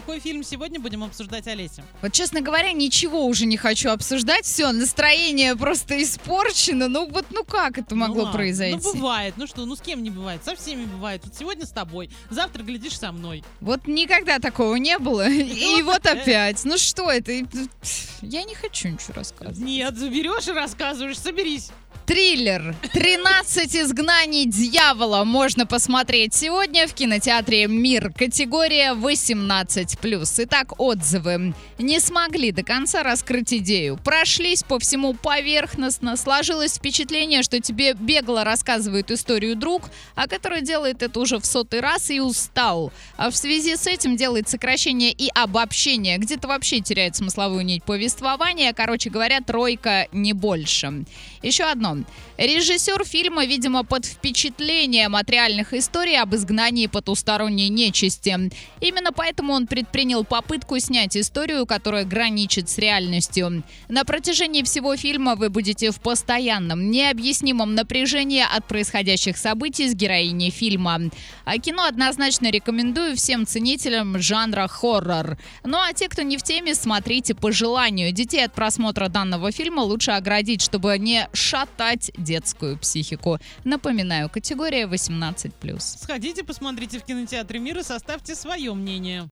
какой фильм сегодня будем обсуждать, Олеся? Вот, честно говоря, ничего уже не хочу обсуждать. Все, настроение просто испорчено. Ну вот, ну как это могло ну, произойти? Ну бывает. Ну что, ну с кем не бывает? Со всеми бывает. Вот сегодня с тобой, завтра глядишь со мной. Вот никогда такого не было. И вот опять. Ну что это? Я не хочу ничего рассказывать. Нет, берешь и рассказываешь, соберись. Триллер «13 изгнаний дьявола» можно посмотреть сегодня в кинотеатре «Мир». Категория 18+. Итак, отзывы. Не смогли до конца раскрыть идею. Прошлись по всему поверхностно. Сложилось впечатление, что тебе бегло рассказывает историю друг, а который делает это уже в сотый раз и устал. А в связи с этим делает сокращение и обобщение. Где-то вообще теряет смысловую нить повествования. Короче говоря, тройка не больше. Еще одно. Режиссер фильма, видимо, под впечатлением от реальных историй об изгнании потусторонней нечисти. Именно поэтому он предпринял попытку снять историю, которая граничит с реальностью. На протяжении всего фильма вы будете в постоянном, необъяснимом напряжении от происходящих событий с героиней фильма. А кино однозначно рекомендую всем ценителям жанра хоррор. Ну а те, кто не в теме, смотрите по желанию. Детей от просмотра данного фильма лучше оградить, чтобы не шатать детскую психику. Напоминаю, категория 18+. Сходите, посмотрите в кинотеатре мира, составьте свое мнение.